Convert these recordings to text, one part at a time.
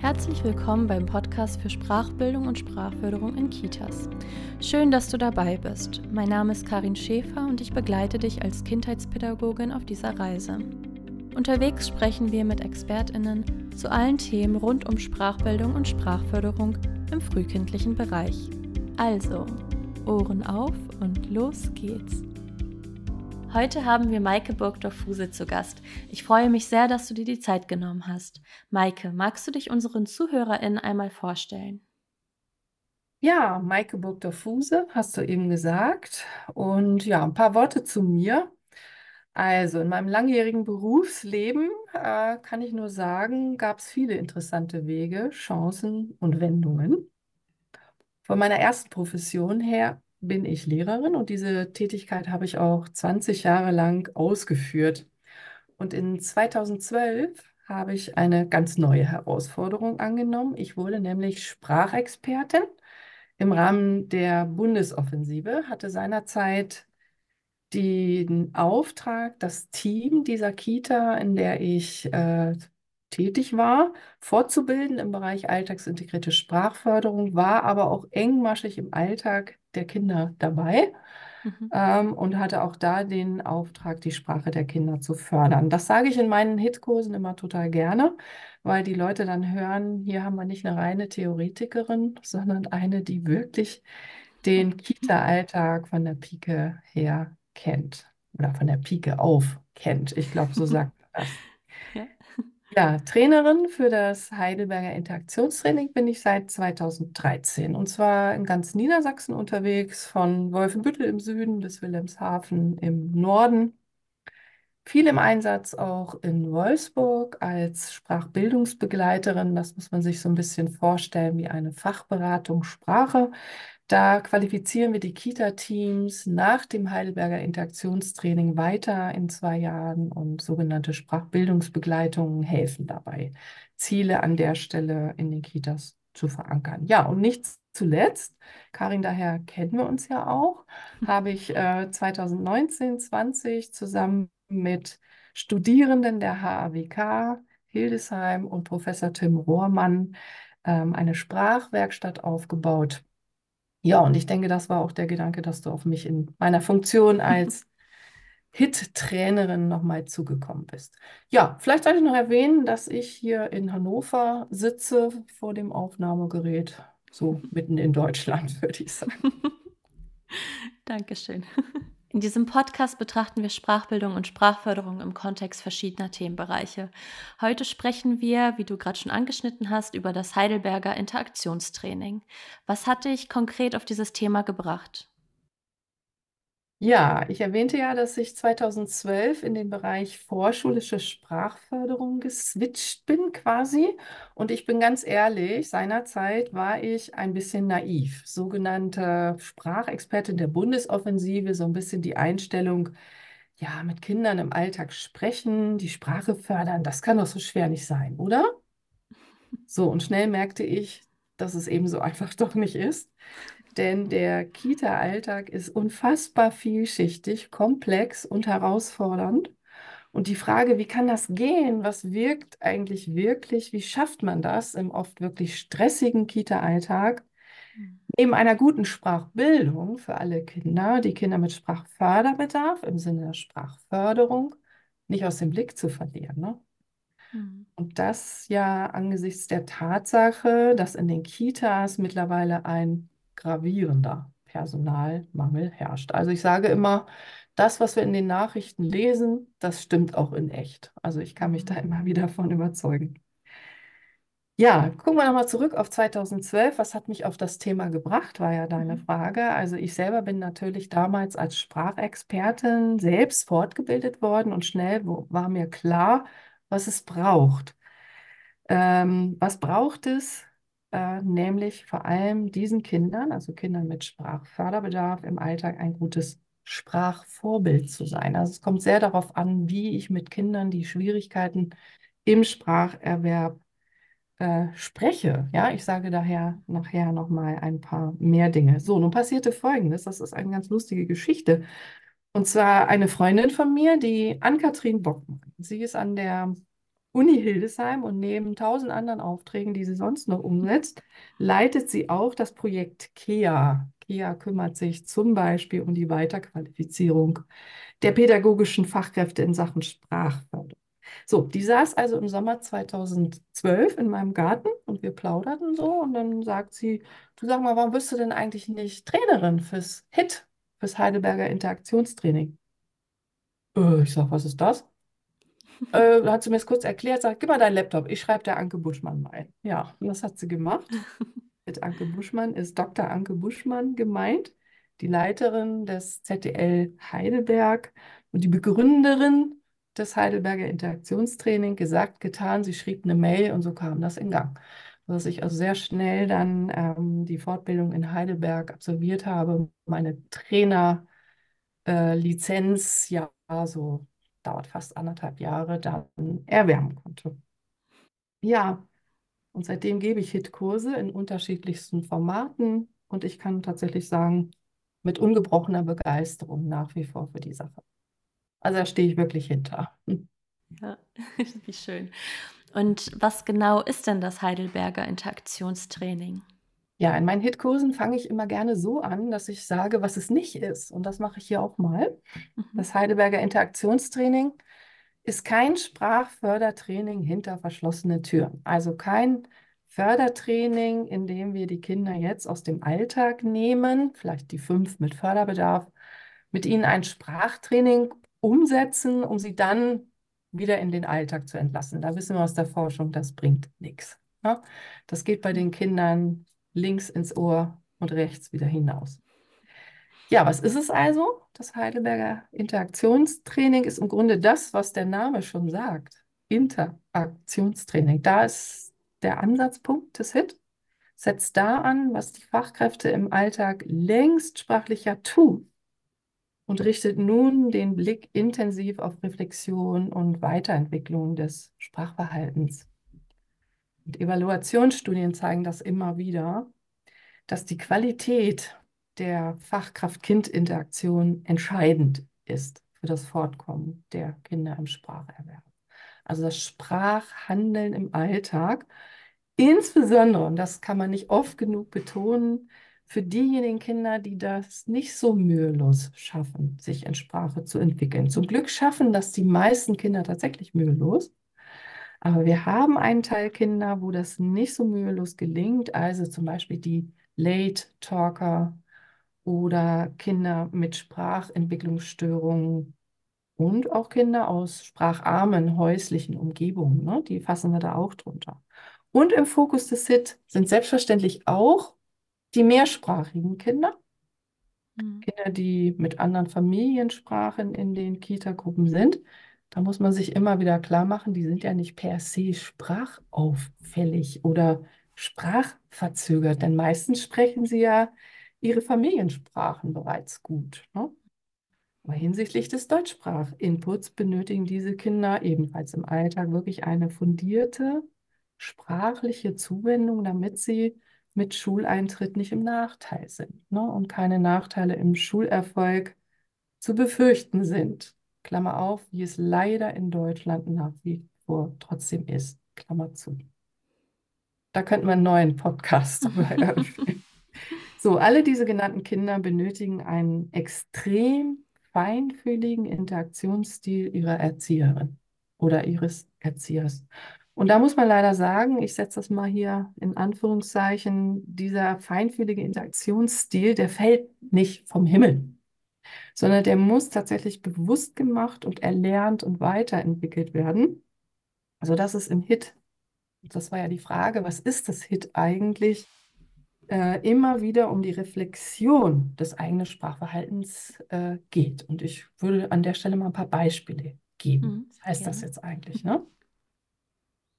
Herzlich willkommen beim Podcast für Sprachbildung und Sprachförderung in Kitas. Schön, dass du dabei bist. Mein Name ist Karin Schäfer und ich begleite dich als Kindheitspädagogin auf dieser Reise. Unterwegs sprechen wir mit ExpertInnen zu allen Themen rund um Sprachbildung und Sprachförderung im frühkindlichen Bereich. Also, Ohren auf und los geht's! Heute haben wir Maike Burgdorf-Fuse zu Gast. Ich freue mich sehr, dass du dir die Zeit genommen hast. Maike, magst du dich unseren ZuhörerInnen einmal vorstellen? Ja, Maike Burgdorf-Fuse, hast du eben gesagt. Und ja, ein paar Worte zu mir. Also in meinem langjährigen Berufsleben äh, kann ich nur sagen, gab es viele interessante Wege, Chancen und Wendungen. Von meiner ersten Profession her bin ich Lehrerin und diese Tätigkeit habe ich auch 20 Jahre lang ausgeführt. Und in 2012 habe ich eine ganz neue Herausforderung angenommen. Ich wurde nämlich Sprachexpertin im Rahmen der Bundesoffensive, hatte seinerzeit den Auftrag, das Team dieser Kita, in der ich äh, tätig war, fortzubilden im Bereich alltagsintegrierte Sprachförderung, war aber auch engmaschig im Alltag der Kinder dabei mhm. ähm, und hatte auch da den Auftrag, die Sprache der Kinder zu fördern. Das sage ich in meinen Hitkursen immer total gerne, weil die Leute dann hören, hier haben wir nicht eine reine Theoretikerin, sondern eine, die wirklich den Kita-Alltag von der Pike her kennt oder von der Pike auf kennt. Ich glaube, so sagt man das. Ja. Trainerin für das Heidelberger Interaktionstraining bin ich seit 2013 und zwar in ganz Niedersachsen unterwegs, von Wolfenbüttel im Süden bis Wilhelmshaven im Norden. Viel im Einsatz auch in Wolfsburg als Sprachbildungsbegleiterin. Das muss man sich so ein bisschen vorstellen wie eine Fachberatung Sprache. Da qualifizieren wir die Kita-Teams nach dem Heidelberger Interaktionstraining weiter in zwei Jahren und sogenannte Sprachbildungsbegleitungen helfen dabei, Ziele an der Stelle in den Kitas zu verankern. Ja, und nicht zuletzt, Karin, daher kennen wir uns ja auch, habe ich äh, 2019, 20 zusammen mit Studierenden der HAWK Hildesheim und Professor Tim Rohrmann ähm, eine Sprachwerkstatt aufgebaut ja, und ich denke, das war auch der Gedanke, dass du auf mich in meiner Funktion als Hit-Trainerin nochmal zugekommen bist. Ja, vielleicht sollte ich noch erwähnen, dass ich hier in Hannover sitze vor dem Aufnahmegerät, so mitten in Deutschland, würde ich sagen. Dankeschön. In diesem Podcast betrachten wir Sprachbildung und Sprachförderung im Kontext verschiedener Themenbereiche. Heute sprechen wir, wie du gerade schon angeschnitten hast, über das Heidelberger Interaktionstraining. Was hat dich konkret auf dieses Thema gebracht? Ja, ich erwähnte ja, dass ich 2012 in den Bereich vorschulische Sprachförderung geswitcht bin quasi. Und ich bin ganz ehrlich, seinerzeit war ich ein bisschen naiv. Sogenannte Sprachexpertin der Bundesoffensive, so ein bisschen die Einstellung, ja, mit Kindern im Alltag sprechen, die Sprache fördern, das kann doch so schwer nicht sein, oder? So, und schnell merkte ich, dass es eben so einfach doch nicht ist denn der Kita-Alltag ist unfassbar vielschichtig, komplex und herausfordernd. Und die Frage, wie kann das gehen? Was wirkt eigentlich wirklich? Wie schafft man das im oft wirklich stressigen Kita-Alltag? Mhm. Neben einer guten Sprachbildung für alle Kinder, die Kinder mit Sprachförderbedarf im Sinne der Sprachförderung nicht aus dem Blick zu verlieren. Ne? Mhm. Und das ja angesichts der Tatsache, dass in den Kitas mittlerweile ein gravierender Personalmangel herrscht. Also ich sage immer, das, was wir in den Nachrichten lesen, das stimmt auch in echt. Also ich kann mich da immer wieder von überzeugen. Ja, gucken wir nochmal zurück auf 2012. Was hat mich auf das Thema gebracht, war ja deine mhm. Frage. Also ich selber bin natürlich damals als Sprachexpertin selbst fortgebildet worden und schnell war mir klar, was es braucht. Ähm, was braucht es, äh, nämlich vor allem diesen Kindern, also Kindern mit Sprachförderbedarf im Alltag ein gutes Sprachvorbild zu sein. Also es kommt sehr darauf an, wie ich mit Kindern die Schwierigkeiten im Spracherwerb äh, spreche. Ja, ich sage daher nachher noch mal ein paar mehr Dinge. So, nun passierte Folgendes. Das ist eine ganz lustige Geschichte. Und zwar eine Freundin von mir, die Ann-Kathrin Bockmann. Sie ist an der Uni Hildesheim und neben tausend anderen Aufträgen, die sie sonst noch umsetzt, leitet sie auch das Projekt KEA. KEA kümmert sich zum Beispiel um die Weiterqualifizierung der pädagogischen Fachkräfte in Sachen Sprachförderung. So, die saß also im Sommer 2012 in meinem Garten und wir plauderten so und dann sagt sie, du sag mal, warum bist du denn eigentlich nicht Trainerin fürs HIT, fürs Heidelberger Interaktionstraining? Äh, ich sag, was ist das? Äh, hat sie mir das kurz erklärt, sagt, gib mal deinen Laptop, ich schreibe der Anke Buschmann mal. Ja, und das hat sie gemacht. Mit Anke Buschmann ist Dr. Anke Buschmann gemeint, die Leiterin des ZDL Heidelberg und die Begründerin des Heidelberger Interaktionstraining. Gesagt, getan, sie schrieb eine Mail und so kam das in Gang. Dass ich also sehr schnell dann ähm, die Fortbildung in Heidelberg absolviert habe, meine Trainerlizenz, äh, ja, so dauert fast anderthalb Jahre, dann erwärmen konnte. Ja, und seitdem gebe ich HIT-Kurse in unterschiedlichsten Formaten und ich kann tatsächlich sagen, mit ungebrochener Begeisterung nach wie vor für die Sache. Also da stehe ich wirklich hinter. Ja, wie schön. Und was genau ist denn das Heidelberger Interaktionstraining? Ja, in meinen Hitkursen fange ich immer gerne so an, dass ich sage, was es nicht ist. Und das mache ich hier auch mal. Mhm. Das Heidelberger Interaktionstraining ist kein Sprachfördertraining hinter verschlossene Türen. Also kein Fördertraining, in dem wir die Kinder jetzt aus dem Alltag nehmen, vielleicht die fünf mit Förderbedarf, mit ihnen ein Sprachtraining umsetzen, um sie dann wieder in den Alltag zu entlassen. Da wissen wir aus der Forschung, das bringt nichts. Ja? Das geht bei den Kindern links ins Ohr und rechts wieder hinaus. Ja, was ist es also? Das Heidelberger Interaktionstraining ist im Grunde das, was der Name schon sagt. Interaktionstraining. Da ist der Ansatzpunkt des HIT. Setzt da an, was die Fachkräfte im Alltag längst sprachlicher tun und richtet nun den Blick intensiv auf Reflexion und Weiterentwicklung des Sprachverhaltens. Und Evaluationsstudien zeigen das immer wieder, dass die Qualität der Fachkraft-Kind-Interaktion entscheidend ist für das Fortkommen der Kinder im Spracherwerb. Also das Sprachhandeln im Alltag, insbesondere, und das kann man nicht oft genug betonen, für diejenigen Kinder, die das nicht so mühelos schaffen, sich in Sprache zu entwickeln. Zum Glück schaffen das die meisten Kinder tatsächlich mühelos. Aber wir haben einen Teil Kinder, wo das nicht so mühelos gelingt, also zum Beispiel die Late Talker oder Kinder mit Sprachentwicklungsstörungen und auch Kinder aus spracharmen häuslichen Umgebungen, ne? die fassen wir da auch drunter. Und im Fokus des SIT sind selbstverständlich auch die mehrsprachigen Kinder, mhm. Kinder, die mit anderen Familiensprachen in den Kita-Gruppen sind. Da muss man sich immer wieder klar machen, die sind ja nicht per se sprachauffällig oder sprachverzögert, denn meistens sprechen sie ja ihre Familiensprachen bereits gut. Ne? Aber hinsichtlich des Deutschsprachinputs benötigen diese Kinder ebenfalls im Alltag wirklich eine fundierte sprachliche Zuwendung, damit sie mit Schuleintritt nicht im Nachteil sind ne? und keine Nachteile im Schulerfolg zu befürchten sind. Klammer auf, wie es leider in Deutschland nach wie vor trotzdem ist. Klammer zu. Da könnten wir einen neuen Podcast eröffnen. So, alle diese genannten Kinder benötigen einen extrem feinfühligen Interaktionsstil ihrer Erzieherin oder ihres Erziehers. Und da muss man leider sagen, ich setze das mal hier in Anführungszeichen, dieser feinfühlige Interaktionsstil, der fällt nicht vom Himmel sondern der muss tatsächlich bewusst gemacht und erlernt und weiterentwickelt werden. Also das ist im HIT, das war ja die Frage, was ist das HIT eigentlich? Äh, immer wieder um die Reflexion des eigenen Sprachverhaltens äh, geht. Und ich würde an der Stelle mal ein paar Beispiele geben. Mhm, was heißt gerne. das jetzt eigentlich? Ne?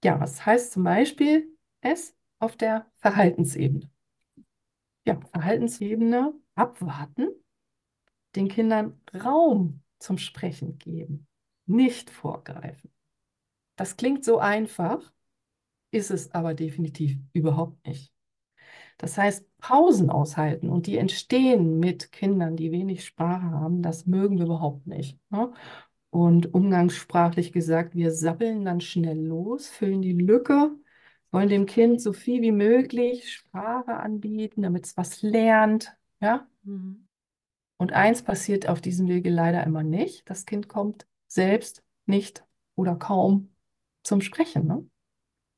Ja, was heißt zum Beispiel es auf der Verhaltensebene? Ja, Verhaltensebene abwarten den Kindern Raum zum Sprechen geben, nicht vorgreifen. Das klingt so einfach, ist es aber definitiv überhaupt nicht. Das heißt, Pausen aushalten und die entstehen mit Kindern, die wenig Sprache haben, das mögen wir überhaupt nicht. Ne? Und umgangssprachlich gesagt, wir sabbeln dann schnell los, füllen die Lücke, wollen dem Kind so viel wie möglich Sprache anbieten, damit es was lernt. Ja? Mhm. Und eins passiert auf diesem Wege leider immer nicht. Das Kind kommt selbst nicht oder kaum zum Sprechen. Ne?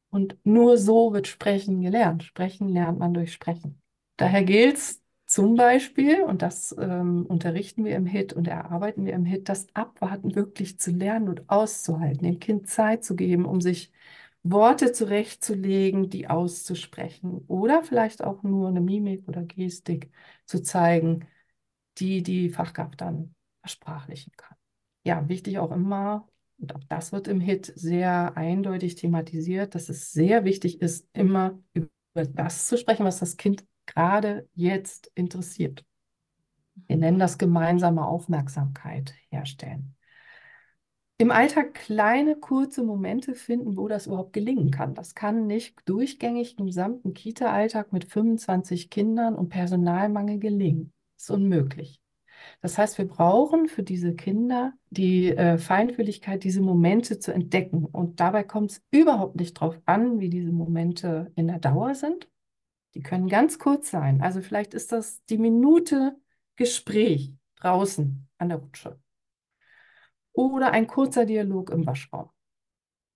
Und nur so wird Sprechen gelernt. Sprechen lernt man durch Sprechen. Daher gilt es zum Beispiel, und das ähm, unterrichten wir im HIT und erarbeiten wir im HIT, das Abwarten wirklich zu lernen und auszuhalten, dem Kind Zeit zu geben, um sich Worte zurechtzulegen, die auszusprechen oder vielleicht auch nur eine Mimik oder Gestik zu zeigen, die die Fachkraft dann versprachlichen kann. Ja, wichtig auch immer, und auch das wird im HIT sehr eindeutig thematisiert, dass es sehr wichtig ist, immer über das zu sprechen, was das Kind gerade jetzt interessiert. Wir nennen das gemeinsame Aufmerksamkeit herstellen. Im Alltag kleine, kurze Momente finden, wo das überhaupt gelingen kann. Das kann nicht durchgängig im gesamten Kita-Alltag mit 25 Kindern und Personalmangel gelingen. Ist unmöglich. Das heißt, wir brauchen für diese Kinder die äh, Feinfühligkeit, diese Momente zu entdecken. Und dabei kommt es überhaupt nicht darauf an, wie diese Momente in der Dauer sind, die können ganz kurz sein. Also vielleicht ist das die Minute Gespräch draußen an der Rutsche. Oder ein kurzer Dialog im Waschraum.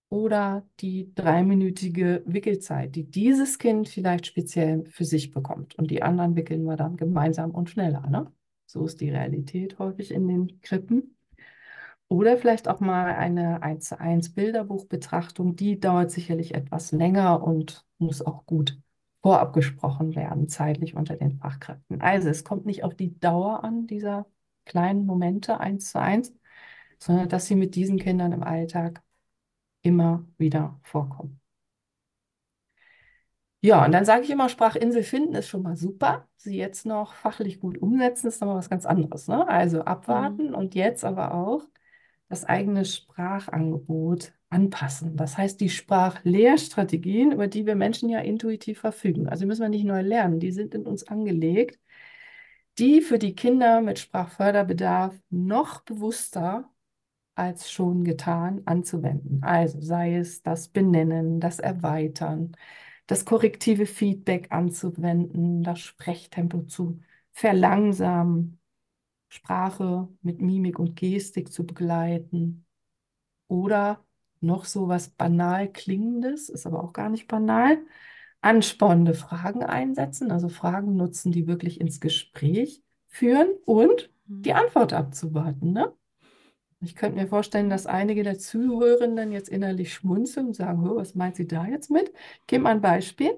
Oder die dreiminütige Wickelzeit, die dieses Kind vielleicht speziell für sich bekommt. Und die anderen wickeln wir dann gemeinsam und schneller. Ne? So ist die Realität häufig in den Krippen. Oder vielleicht auch mal eine 1 zu 1 Bilderbuchbetrachtung, die dauert sicherlich etwas länger und muss auch gut vorab gesprochen werden, zeitlich unter den Fachkräften. Also es kommt nicht auf die Dauer an dieser kleinen Momente eins zu eins, sondern dass sie mit diesen Kindern im Alltag immer wieder vorkommen. Ja, und dann sage ich immer, Sprachinsel finden ist schon mal super. Sie jetzt noch fachlich gut umsetzen, ist nochmal was ganz anderes. Ne? Also abwarten mhm. und jetzt aber auch das eigene Sprachangebot anpassen. Das heißt, die Sprachlehrstrategien, über die wir Menschen ja intuitiv verfügen, also müssen wir nicht neu lernen, die sind in uns angelegt, die für die Kinder mit Sprachförderbedarf noch bewusster als schon getan anzuwenden. Also sei es das Benennen, das Erweitern, das korrektive Feedback anzuwenden, das Sprechtempo zu verlangsamen, Sprache mit Mimik und Gestik zu begleiten oder noch so was banal klingendes, ist aber auch gar nicht banal, anspornende Fragen einsetzen, also Fragen nutzen, die wirklich ins Gespräch führen und die mhm. Antwort abzuwarten. Ne? Ich könnte mir vorstellen, dass einige der Zuhörenden jetzt innerlich schmunzeln und sagen, was meint sie da jetzt mit? Ich gebe mal ein Beispiel.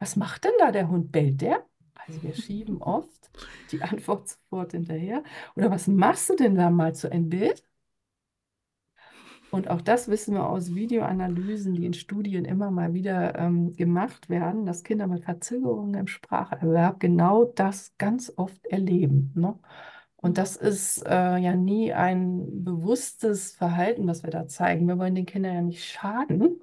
Was macht denn da der Hund? Bellt der? Also wir schieben oft die Antwort sofort hinterher. Oder was machst du denn da mal zu ein Bild? Und auch das wissen wir aus Videoanalysen, die in Studien immer mal wieder ähm, gemacht werden, dass Kinder mit Verzögerungen im Spracherwerb genau das ganz oft erleben. Ne? Und das ist äh, ja nie ein bewusstes Verhalten, was wir da zeigen. Wir wollen den Kindern ja nicht schaden.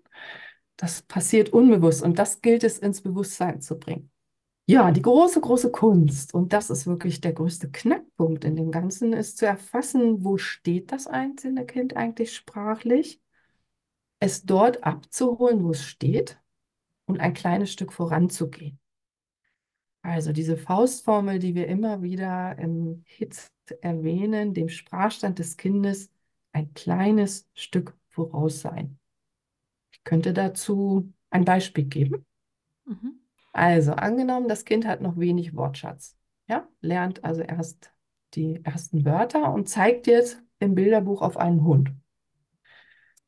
Das passiert unbewusst und das gilt es ins Bewusstsein zu bringen. Ja, die große, große Kunst, und das ist wirklich der größte Knackpunkt in dem Ganzen, ist zu erfassen, wo steht das einzelne Kind eigentlich sprachlich, es dort abzuholen, wo es steht und ein kleines Stück voranzugehen. Also diese Faustformel, die wir immer wieder im Hit erwähnen, dem Sprachstand des Kindes ein kleines Stück voraus sein. Ich könnte dazu ein Beispiel geben. Mhm. Also angenommen, das Kind hat noch wenig Wortschatz. Ja, lernt also erst die ersten Wörter und zeigt jetzt im Bilderbuch auf einen Hund.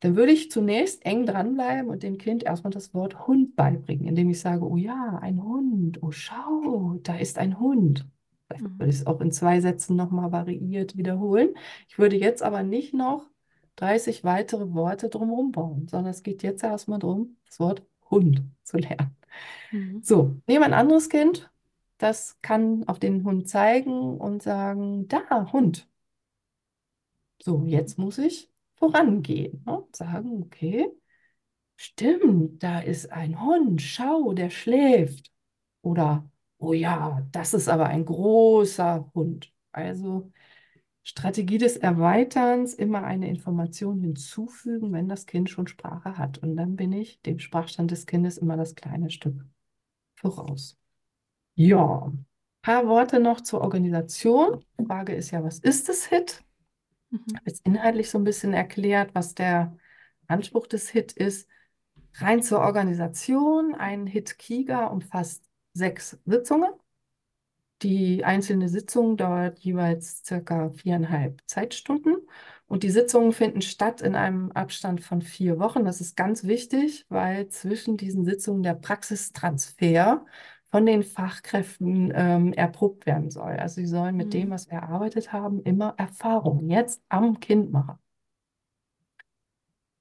Dann würde ich zunächst eng dranbleiben und dem Kind erstmal das Wort Hund beibringen, indem ich sage, oh ja, ein Hund, oh schau, da ist ein Hund. Vielleicht mhm. würde ich es auch in zwei Sätzen nochmal variiert wiederholen. Ich würde jetzt aber nicht noch 30 weitere Worte drumherum bauen, sondern es geht jetzt erstmal darum, das Wort Hund zu lernen. Mhm. So, nehmen wir ein anderes Kind, das kann auf den Hund zeigen und sagen, da, Hund. So, jetzt muss ich vorangehen ne? und sagen, okay, stimmt, da ist ein Hund, schau, der schläft. Oder, oh ja, das ist aber ein großer Hund. Also Strategie des Erweiterns, immer eine Information hinzufügen, wenn das Kind schon Sprache hat. Und dann bin ich dem Sprachstand des Kindes immer das kleine Stück voraus. Ja, ein paar Worte noch zur Organisation. Die Frage ist ja, was ist das HIT? Mhm. Habe jetzt inhaltlich so ein bisschen erklärt, was der Anspruch des HIT ist. Rein zur Organisation. Ein HIT-Kiga umfasst sechs Sitzungen. Die einzelne Sitzung dauert jeweils circa viereinhalb Zeitstunden und die Sitzungen finden statt in einem Abstand von vier Wochen. Das ist ganz wichtig, weil zwischen diesen Sitzungen der Praxistransfer von den Fachkräften ähm, erprobt werden soll. Also sie sollen mit mhm. dem, was wir erarbeitet haben, immer Erfahrungen jetzt am Kind machen.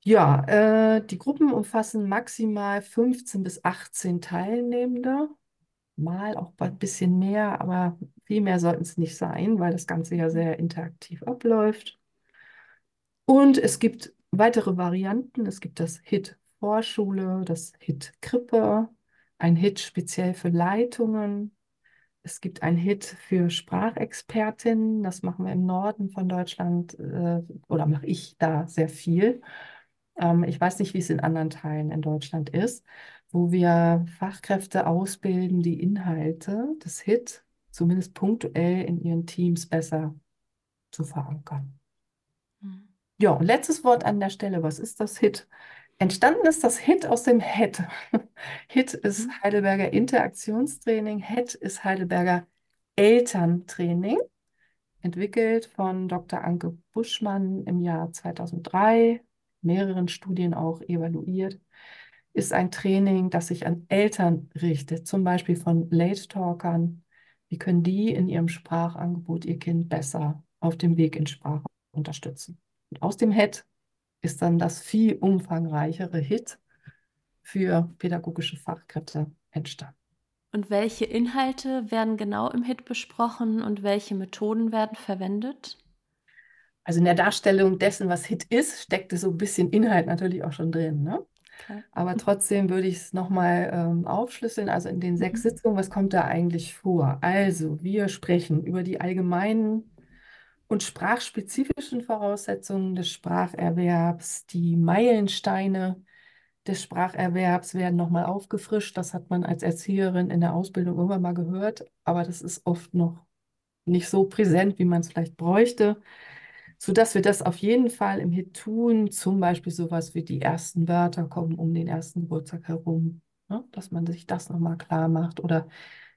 Ja, äh, die Gruppen umfassen maximal 15 bis 18 Teilnehmende mal auch ein bisschen mehr, aber viel mehr sollten es nicht sein, weil das Ganze ja sehr interaktiv abläuft. Und es gibt weitere Varianten. Es gibt das HIT Vorschule, das HIT Krippe, ein HIT speziell für Leitungen. Es gibt ein HIT für Sprachexpertinnen. Das machen wir im Norden von Deutschland äh, oder mache ich da sehr viel. Ähm, ich weiß nicht, wie es in anderen Teilen in Deutschland ist wo wir Fachkräfte ausbilden, die Inhalte des HIT zumindest punktuell in ihren Teams besser zu verankern. Mhm. Ja, und letztes Wort an der Stelle, was ist das HIT? Entstanden ist das HIT aus dem HET. HIT ist mhm. Heidelberger Interaktionstraining, HET ist Heidelberger Elterntraining, entwickelt von Dr. Anke Buschmann im Jahr 2003, mehreren Studien auch evaluiert ist ein Training, das sich an Eltern richtet, zum Beispiel von Late Talkern. Wie können die in ihrem Sprachangebot ihr Kind besser auf dem Weg in Sprache unterstützen? Und aus dem HIT ist dann das viel umfangreichere HIT für pädagogische Fachkräfte entstanden. Und welche Inhalte werden genau im HIT besprochen und welche Methoden werden verwendet? Also in der Darstellung dessen, was HIT ist, steckt so ein bisschen Inhalt natürlich auch schon drin. Ne? Aber trotzdem würde ich es nochmal ähm, aufschlüsseln. Also in den sechs mhm. Sitzungen, was kommt da eigentlich vor? Also, wir sprechen über die allgemeinen und sprachspezifischen Voraussetzungen des Spracherwerbs. Die Meilensteine des Spracherwerbs werden nochmal aufgefrischt. Das hat man als Erzieherin in der Ausbildung irgendwann mal gehört, aber das ist oft noch nicht so präsent, wie man es vielleicht bräuchte sodass wir das auf jeden Fall im Hit tun, zum Beispiel sowas wie die ersten Wörter kommen um den ersten Geburtstag herum, ne? dass man sich das nochmal klar macht oder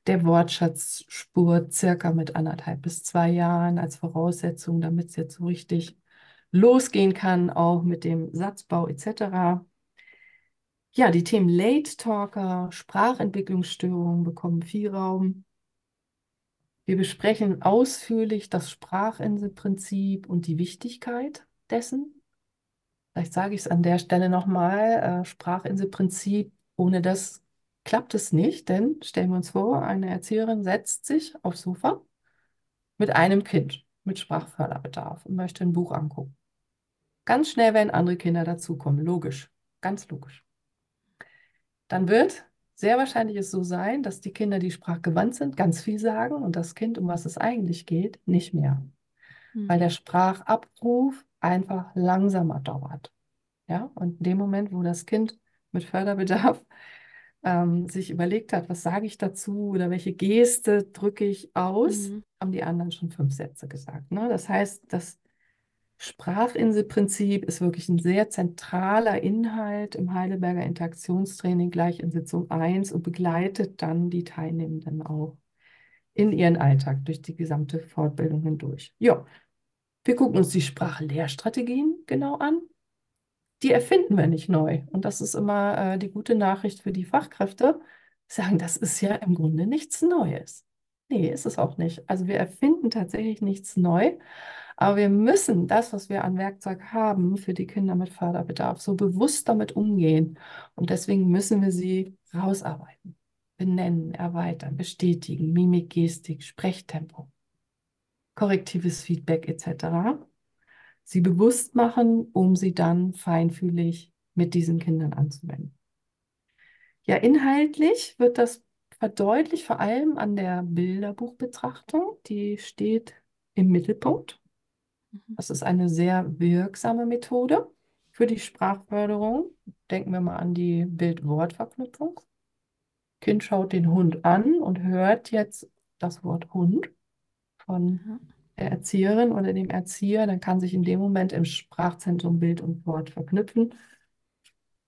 der Wortschatz spurt circa mit anderthalb bis zwei Jahren als Voraussetzung, damit es jetzt so richtig losgehen kann, auch mit dem Satzbau etc. Ja, die Themen Late Talker, Sprachentwicklungsstörungen bekommen viel Raum. Wir besprechen ausführlich das Sprachinselprinzip und die Wichtigkeit dessen. Vielleicht sage ich es an der Stelle nochmal, äh, Sprachinselprinzip, ohne das klappt es nicht, denn stellen wir uns vor, eine Erzieherin setzt sich aufs Sofa mit einem Kind mit Sprachförderbedarf und möchte ein Buch angucken. Ganz schnell werden andere Kinder dazukommen, logisch, ganz logisch. Dann wird sehr wahrscheinlich es so sein, dass die Kinder, die sprachgewandt sind, ganz viel sagen und das Kind, um was es eigentlich geht, nicht mehr. Mhm. Weil der Sprachabruf einfach langsamer dauert. Ja, und in dem Moment, wo das Kind mit Förderbedarf ähm, sich überlegt hat, was sage ich dazu oder welche Geste drücke ich aus, mhm. haben die anderen schon fünf Sätze gesagt. Ne? Das heißt, das Sprachinselprinzip ist wirklich ein sehr zentraler Inhalt im Heidelberger Interaktionstraining gleich in Sitzung 1 und begleitet dann die Teilnehmenden auch in ihren Alltag durch die gesamte Fortbildung hindurch. Ja, wir gucken uns die Sprachlehrstrategien genau an. Die erfinden wir nicht neu. Und das ist immer äh, die gute Nachricht für die Fachkräfte. Sagen, das ist ja im Grunde nichts Neues. Nee, ist es auch nicht. Also wir erfinden tatsächlich nichts neu. Aber wir müssen das, was wir an Werkzeug haben für die Kinder mit Förderbedarf, so bewusst damit umgehen. Und deswegen müssen wir sie rausarbeiten, benennen, erweitern, bestätigen, Mimik, Gestik, Sprechtempo, korrektives Feedback etc. Sie bewusst machen, um sie dann feinfühlig mit diesen Kindern anzuwenden. Ja, inhaltlich wird das verdeutlicht vor allem an der Bilderbuchbetrachtung. Die steht im Mittelpunkt. Mhm. Das ist eine sehr wirksame Methode für die Sprachförderung. Denken wir mal an die Bild-Wort-Verknüpfung. Kind schaut den Hund an und hört jetzt das Wort Hund von. Der Erzieherin oder dem Erzieher. Dann kann sich in dem Moment im Sprachzentrum Bild und Wort verknüpfen.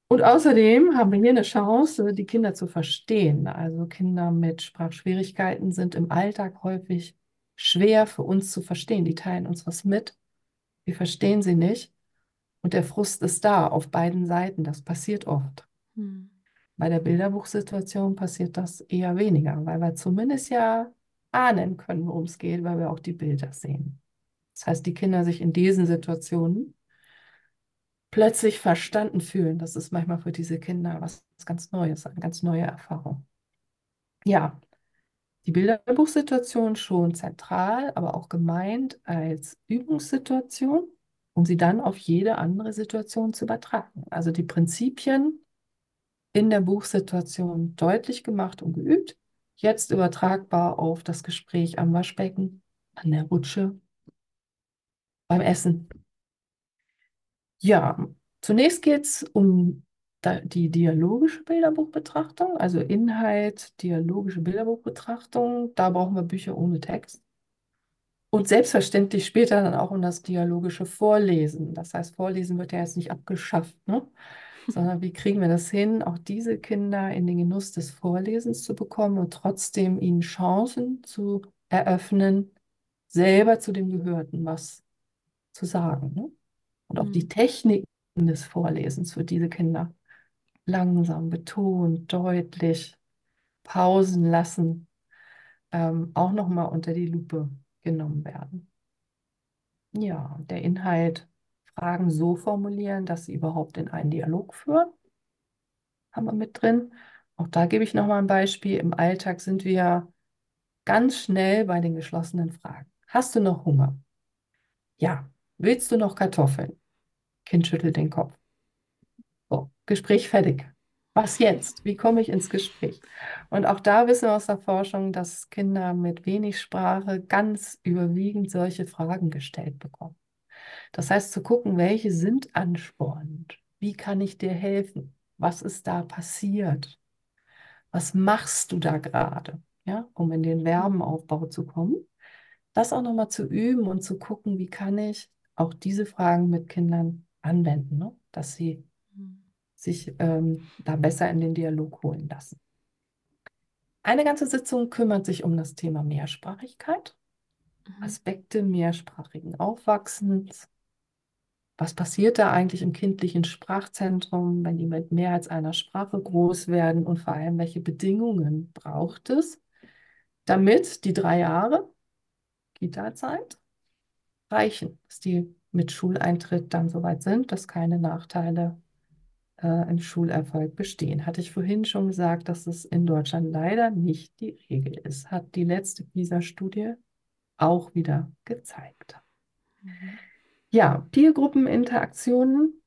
Und außerdem haben wir hier eine Chance, die Kinder zu verstehen. Also Kinder mit Sprachschwierigkeiten sind im Alltag häufig schwer für uns zu verstehen. Die teilen uns was mit, wir verstehen sie nicht. Und der Frust ist da auf beiden Seiten. Das passiert oft. Mhm. Bei der Bilderbuchsituation passiert das eher weniger, weil wir zumindest ja ahnen können, worum es geht, weil wir auch die Bilder sehen. Das heißt, die Kinder sich in diesen Situationen plötzlich verstanden fühlen. Das ist manchmal für diese Kinder was ganz Neues, eine ganz neue Erfahrung. Ja, die Bilderbuchsituation schon zentral, aber auch gemeint als Übungssituation, um sie dann auf jede andere Situation zu übertragen. Also die Prinzipien in der Buchsituation deutlich gemacht und geübt, jetzt übertragbar auf das Gespräch am Waschbecken, an der Rutsche, beim Essen. Ja, zunächst geht es um die dialogische Bilderbuchbetrachtung, also Inhalt, dialogische Bilderbuchbetrachtung. Da brauchen wir Bücher ohne Text. Und selbstverständlich später dann auch um das dialogische Vorlesen. Das heißt, Vorlesen wird ja jetzt nicht abgeschafft, ne? Sondern wie kriegen wir das hin, auch diese Kinder in den Genuss des Vorlesens zu bekommen und trotzdem ihnen Chancen zu eröffnen, selber zu dem Gehörten was zu sagen, ne? Und auch die Mhm. Techniken des Vorlesens für diese Kinder langsam, betont, deutlich, Pausen lassen, ähm, auch nochmal unter die Lupe genommen werden. Ja, der Inhalt, Fragen so formulieren, dass sie überhaupt in einen Dialog führen, haben wir mit drin. Auch da gebe ich nochmal ein Beispiel. Im Alltag sind wir ganz schnell bei den geschlossenen Fragen. Hast du noch Hunger? Ja. Willst du noch Kartoffeln? Kind schüttelt den Kopf. So, Gespräch fertig. Was jetzt? Wie komme ich ins Gespräch? Und auch da wissen wir aus der Forschung, dass Kinder mit wenig Sprache ganz überwiegend solche Fragen gestellt bekommen. Das heißt, zu gucken, welche sind anspornend? Wie kann ich dir helfen? Was ist da passiert? Was machst du da gerade? Ja, um in den Verbenaufbau zu kommen. Das auch nochmal zu üben und zu gucken, wie kann ich auch diese Fragen mit Kindern anwenden, ne? dass sie sich ähm, da besser in den Dialog holen lassen. Eine ganze Sitzung kümmert sich um das Thema Mehrsprachigkeit. Aspekte mehrsprachigen Aufwachsens. Was passiert da eigentlich im kindlichen Sprachzentrum, wenn die mit mehr als einer Sprache groß werden und vor allem, welche Bedingungen braucht es, damit die drei Jahre Kita-Zeit reichen, dass die mit Schuleintritt dann soweit sind, dass keine Nachteile äh, im Schulerfolg bestehen. Hatte ich vorhin schon gesagt, dass es in Deutschland leider nicht die Regel ist, hat die letzte PISA-Studie auch wieder gezeigt. Mhm. Ja, Peergruppeninteraktionen.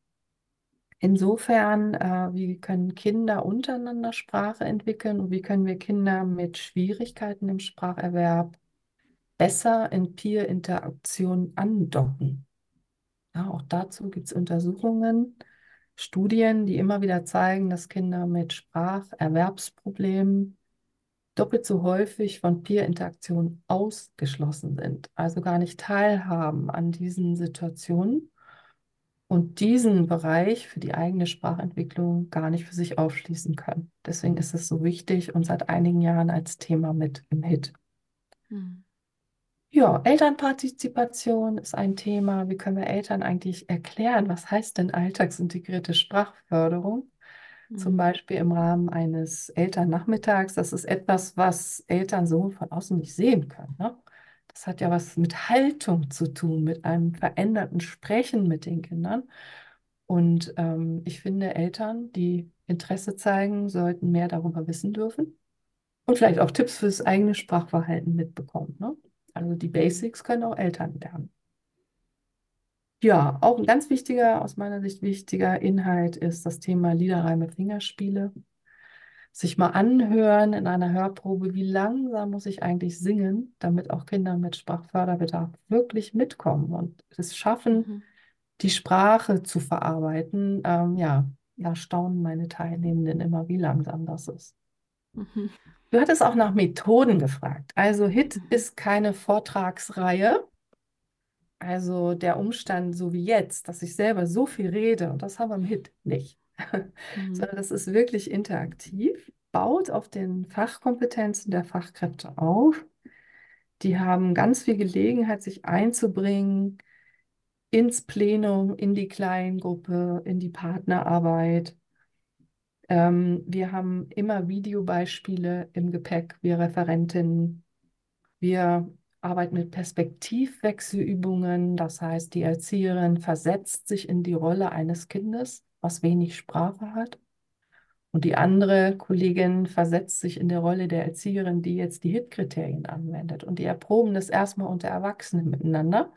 Insofern, äh, wie können Kinder untereinander Sprache entwickeln und wie können wir Kinder mit Schwierigkeiten im Spracherwerb besser in Peer-Interaktion andocken? Ja, auch dazu gibt es Untersuchungen, Studien, die immer wieder zeigen, dass Kinder mit Spracherwerbsproblemen doppelt so häufig von Peer-Interaktion ausgeschlossen sind, also gar nicht teilhaben an diesen Situationen und diesen Bereich für die eigene Sprachentwicklung gar nicht für sich aufschließen können. Deswegen ist es so wichtig und seit einigen Jahren als Thema mit im Hit. Mhm. Ja, Elternpartizipation ist ein Thema. Wie können wir Eltern eigentlich erklären, was heißt denn alltagsintegrierte Sprachförderung? Zum Mhm. Beispiel im Rahmen eines Elternnachmittags. Das ist etwas, was Eltern so von außen nicht sehen können. Ne? Das hat ja was mit Haltung zu tun, mit einem veränderten Sprechen mit den Kindern. Und ähm, ich finde, Eltern, die Interesse zeigen, sollten mehr darüber wissen dürfen und vielleicht auch Tipps fürs eigene Sprachverhalten mitbekommen. Ne? Also die Basics können auch Eltern lernen. Ja, auch ein ganz wichtiger, aus meiner Sicht wichtiger Inhalt ist das Thema Liederreime, Fingerspiele. sich mal anhören in einer Hörprobe, wie langsam muss ich eigentlich singen, damit auch Kinder mit Sprachförderbedarf wirklich mitkommen und es schaffen, Mhm. die Sprache zu verarbeiten. Ähm, ja, da staunen meine Teilnehmenden immer, wie langsam das ist. Mhm. Du hattest auch nach Methoden gefragt. Also HIT Mhm. ist keine Vortragsreihe. Also der Umstand, so wie jetzt, dass ich selber so viel rede, und das haben wir im HIT nicht, Mhm. sondern das ist wirklich interaktiv, baut auf den Fachkompetenzen der Fachkräfte auf. Die haben ganz viel Gelegenheit, sich einzubringen ins Plenum, in die Kleingruppe, in die Partnerarbeit. Ähm, wir haben immer Videobeispiele im Gepäck, wir Referentinnen. Wir arbeiten mit Perspektivwechselübungen. Das heißt, die Erzieherin versetzt sich in die Rolle eines Kindes, was wenig Sprache hat. Und die andere Kollegin versetzt sich in die Rolle der Erzieherin, die jetzt die HIT-Kriterien anwendet. Und die erproben das erstmal unter Erwachsenen miteinander.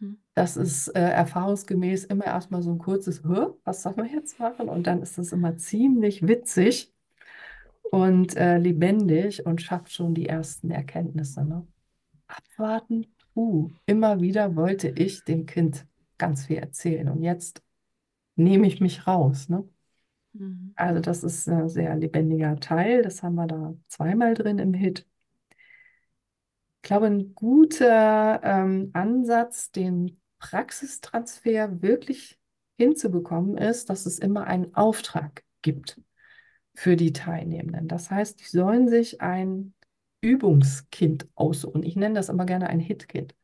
Mhm. Das ist äh, erfahrungsgemäß immer erstmal so ein kurzes, "Hä, was sollen wir jetzt machen? Und dann ist das immer ziemlich witzig und äh, lebendig und schafft schon die ersten Erkenntnisse. Ne? Abwarten, uh, immer wieder wollte ich dem Kind ganz viel erzählen und jetzt nehme ich mich raus. Ne? Mhm. Also das ist ein sehr lebendiger Teil, das haben wir da zweimal drin im Hit. Ich glaube, ein guter ähm, Ansatz, den Praxistransfer wirklich hinzubekommen, ist, dass es immer einen Auftrag gibt für die Teilnehmenden. Das heißt, die sollen sich ein Übungskind aussuchen. Ich nenne das immer gerne ein Hitkind.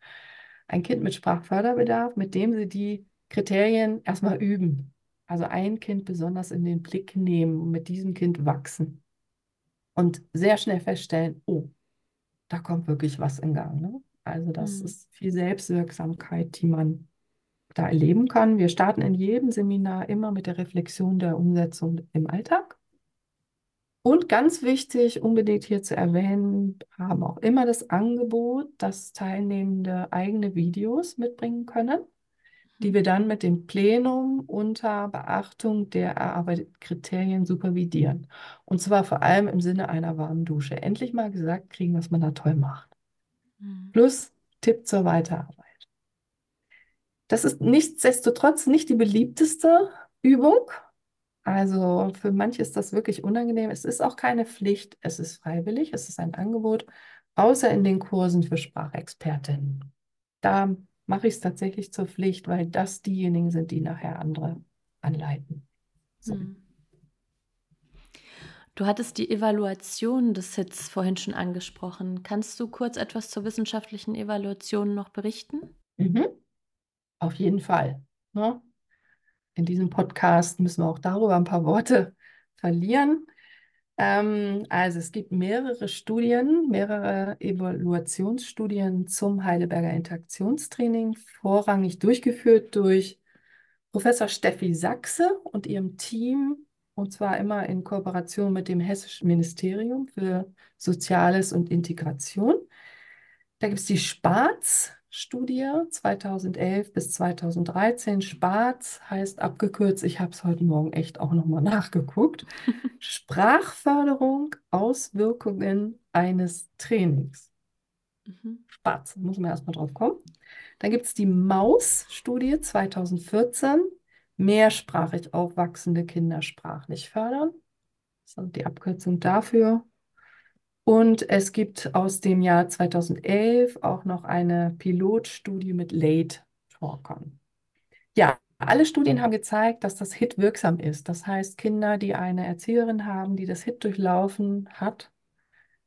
Ein Kind mit Sprachförderbedarf, mit dem sie die Kriterien erstmal üben. Also ein Kind besonders in den Blick nehmen und mit diesem Kind wachsen. Und sehr schnell feststellen, oh, da kommt wirklich was in Gang. Ne? Also das Mhm. ist viel Selbstwirksamkeit, die man da erleben kann. Wir starten in jedem Seminar immer mit der Reflexion der Umsetzung im Alltag. Und ganz wichtig, unbedingt hier zu erwähnen, haben auch immer das Angebot, dass Teilnehmende eigene Videos mitbringen können, die wir dann mit dem Plenum unter Beachtung der erarbeiteten Kriterien supervidieren. Und zwar vor allem im Sinne einer warmen Dusche. Endlich mal gesagt kriegen, was man da toll macht. Mhm. Plus Tipp zur Weiterarbeit. Das ist nichtsdestotrotz nicht die beliebteste Übung. Also für manche ist das wirklich unangenehm. Es ist auch keine Pflicht, es ist freiwillig, es ist ein Angebot, außer in den Kursen für Sprachexpertinnen. Da mache ich es tatsächlich zur Pflicht, weil das diejenigen sind, die nachher andere anleiten. So. Mhm. Du hattest die Evaluation des Hits vorhin schon angesprochen. Kannst du kurz etwas zur wissenschaftlichen Evaluation noch berichten? Mhm. Auf jeden Fall. Ne? In diesem Podcast müssen wir auch darüber ein paar Worte verlieren. Ähm, also es gibt mehrere Studien, mehrere Evaluationsstudien zum Heidelberger Interaktionstraining, vorrangig durchgeführt durch Professor Steffi Sachse und ihrem Team, und zwar immer in Kooperation mit dem Hessischen Ministerium für Soziales und Integration. Da gibt es die SPAZ-Studie 2011 bis 2013. SPAZ heißt abgekürzt, ich habe es heute Morgen echt auch nochmal nachgeguckt, Sprachförderung, Auswirkungen eines Trainings. Mhm. SPAZ, muss man erstmal drauf kommen. Dann gibt es die Maus-Studie 2014, mehrsprachig aufwachsende Kinder sprachlich fördern. Das ist die Abkürzung dafür. Und es gibt aus dem Jahr 2011 auch noch eine Pilotstudie mit Late Talkern. Ja, alle Studien haben gezeigt, dass das HIT wirksam ist. Das heißt, Kinder, die eine Erzieherin haben, die das HIT durchlaufen hat,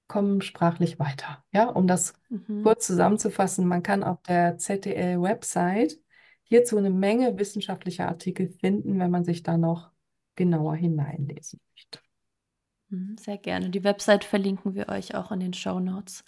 kommen sprachlich weiter. Ja, um das Mhm. kurz zusammenzufassen, man kann auf der ZDL-Website hierzu eine Menge wissenschaftlicher Artikel finden, wenn man sich da noch genauer hineinlesen möchte. Mhm, Sehr gerne. Die Website verlinken wir euch auch in den Show Notes.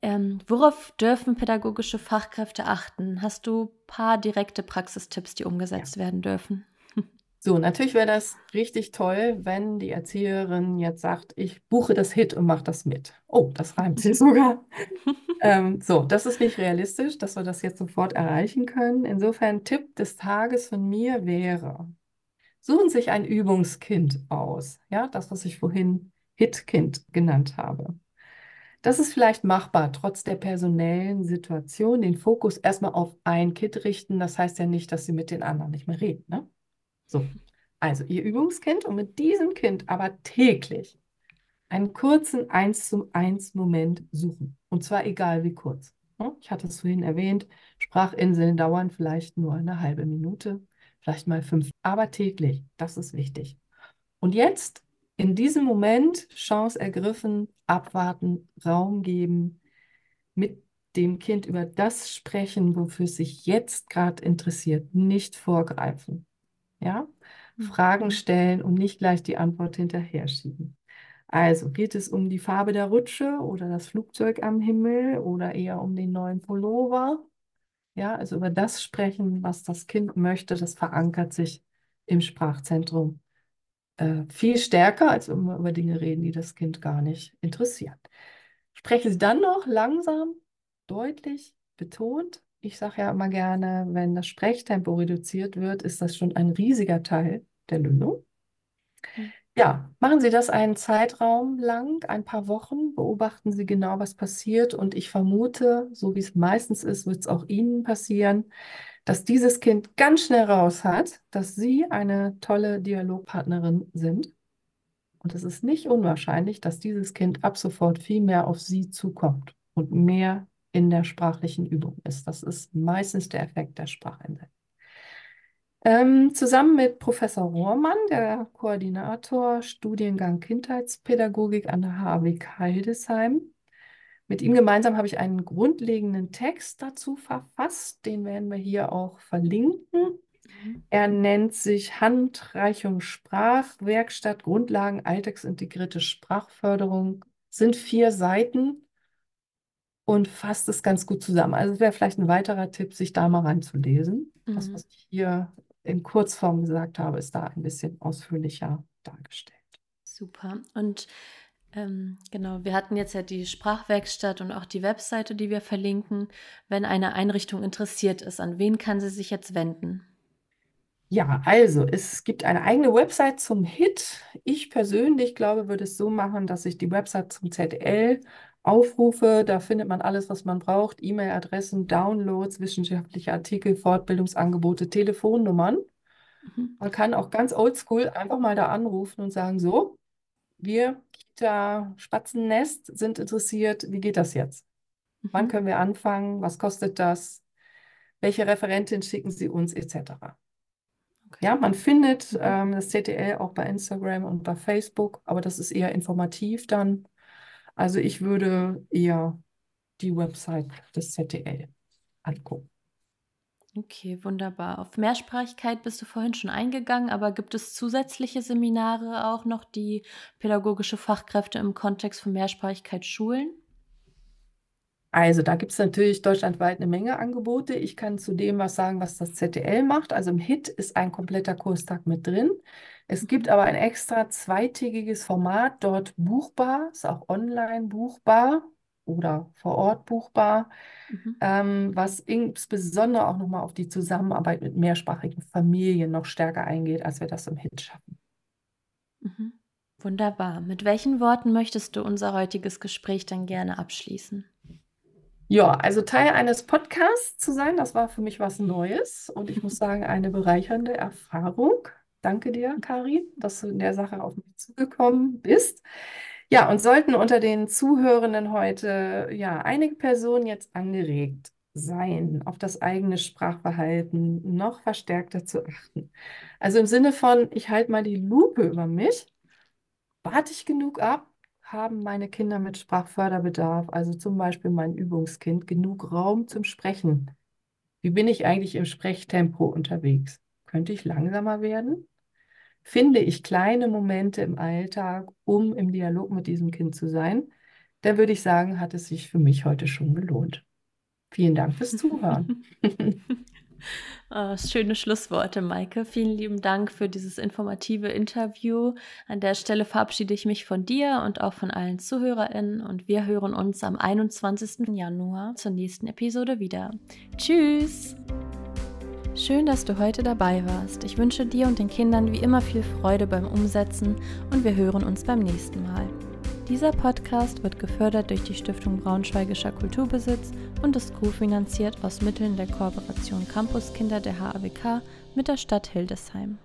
Ähm, worauf dürfen pädagogische Fachkräfte achten? Hast du ein paar direkte Praxistipps, die umgesetzt werden dürfen? So, natürlich wäre das richtig toll, wenn die Erzieherin jetzt sagt, ich buche das HIT und mache das mit. Oh, das reimt sich sogar. Ähm, so, das ist nicht realistisch, dass wir das jetzt sofort erreichen können. Insofern, Tipp des Tages von mir wäre, suchen sich ein Übungskind aus. Ja, das, was ich vorhin Hitkind genannt habe. Das ist vielleicht machbar, trotz der personellen Situation, den Fokus erstmal auf ein Kind richten. Das heißt ja nicht, dass Sie mit den anderen nicht mehr reden. Ne? So, also Ihr Übungskind und mit diesem Kind aber täglich einen kurzen 1 zu 1 Moment suchen. Und zwar egal wie kurz. Ne? Ich hatte es vorhin erwähnt, Sprachinseln dauern vielleicht nur eine halbe Minute, vielleicht mal fünf, aber täglich. Das ist wichtig. Und jetzt in diesem Moment Chance ergriffen, abwarten, Raum geben, mit dem Kind über das sprechen, wofür es sich jetzt gerade interessiert, nicht vorgreifen. Ja? Mhm. Fragen stellen und nicht gleich die Antwort hinterher schieben. Also geht es um die Farbe der Rutsche oder das Flugzeug am Himmel oder eher um den neuen Pullover? Ja, also über das sprechen, was das Kind möchte, das verankert sich im Sprachzentrum äh, viel stärker, als wenn wir über Dinge reden, die das Kind gar nicht interessieren. Spreche Sie dann noch langsam, deutlich, betont. Ich sage ja immer gerne, wenn das Sprechtempo reduziert wird, ist das schon ein riesiger Teil der Lösung. Ja, machen Sie das einen Zeitraum lang, ein paar Wochen, beobachten Sie genau, was passiert und ich vermute, so wie es meistens ist, wird es auch Ihnen passieren, dass dieses Kind ganz schnell raus hat, dass Sie eine tolle Dialogpartnerin sind. Und es ist nicht unwahrscheinlich, dass dieses Kind ab sofort viel mehr auf Sie zukommt und mehr in der sprachlichen Übung ist. Das ist meistens der Effekt der Sprachinsel. Ähm, zusammen mit Professor Rohrmann, der Koordinator Studiengang Kindheitspädagogik an der HWK Hildesheim, mit ihm gemeinsam habe ich einen grundlegenden Text dazu verfasst, den werden wir hier auch verlinken. Mhm. Er nennt sich Handreichung Sprachwerkstatt Grundlagen alltagsintegrierte Sprachförderung. Sind vier Seiten und fasst es ganz gut zusammen. Also es wäre vielleicht ein weiterer Tipp, sich da mal reinzulesen. Mhm. Das, was ich hier in Kurzform gesagt habe, ist da ein bisschen ausführlicher dargestellt. Super. Und ähm, genau, wir hatten jetzt ja die Sprachwerkstatt und auch die Webseite, die wir verlinken. Wenn eine Einrichtung interessiert ist, an wen kann sie sich jetzt wenden? Ja, also es gibt eine eigene Website zum HIT. Ich persönlich glaube, würde es so machen, dass ich die Website zum ZL aufrufe. Da findet man alles, was man braucht. E-Mail-Adressen, Downloads, wissenschaftliche Artikel, Fortbildungsangebote, Telefonnummern. Mhm. Man kann auch ganz oldschool einfach mal da anrufen und sagen, so, wir, Kita Spatzennest, sind interessiert. Wie geht das jetzt? Mhm. Wann können wir anfangen? Was kostet das? Welche Referentin schicken Sie uns, etc. Okay. Ja, man findet mhm. ähm, das CTL auch bei Instagram und bei Facebook, aber das ist eher informativ dann. Also ich würde eher die Website des ZDL angucken. Okay, wunderbar. Auf Mehrsprachigkeit bist du vorhin schon eingegangen, aber gibt es zusätzliche Seminare auch noch, die pädagogische Fachkräfte im Kontext von Mehrsprachigkeit schulen? Also da gibt es natürlich deutschlandweit eine Menge Angebote. Ich kann zu dem was sagen, was das ZDL macht. Also im HIT ist ein kompletter Kurstag mit drin. Es gibt aber ein extra zweitägiges Format, dort buchbar, ist auch online buchbar oder vor Ort buchbar, mhm. ähm, was insbesondere auch nochmal auf die Zusammenarbeit mit mehrsprachigen Familien noch stärker eingeht, als wir das im HIT schaffen. Mhm. Wunderbar. Mit welchen Worten möchtest du unser heutiges Gespräch dann gerne abschließen? Ja, also Teil eines Podcasts zu sein, das war für mich was Neues und ich muss sagen, eine bereichernde Erfahrung. Danke dir, Karin, dass du in der Sache auf mich zugekommen bist. Ja, und sollten unter den Zuhörenden heute ja einige Personen jetzt angeregt sein, auf das eigene Sprachverhalten noch verstärkter zu achten. Also im Sinne von, ich halte mal die Lupe über mich, warte ich genug ab, haben meine Kinder mit Sprachförderbedarf, also zum Beispiel mein Übungskind, genug Raum zum Sprechen? Wie bin ich eigentlich im Sprechtempo unterwegs? Könnte ich langsamer werden? finde ich kleine Momente im Alltag, um im Dialog mit diesem Kind zu sein, dann würde ich sagen, hat es sich für mich heute schon gelohnt. Vielen Dank fürs Zuhören. oh, schöne Schlussworte, Maike. Vielen lieben Dank für dieses informative Interview. An der Stelle verabschiede ich mich von dir und auch von allen ZuhörerInnen und wir hören uns am 21. Januar zur nächsten Episode wieder. Tschüss! Schön, dass du heute dabei warst. Ich wünsche dir und den Kindern wie immer viel Freude beim Umsetzen und wir hören uns beim nächsten Mal. Dieser Podcast wird gefördert durch die Stiftung Braunschweigischer Kulturbesitz und ist kofinanziert aus Mitteln der Kooperation Campuskinder der HAWK mit der Stadt Hildesheim.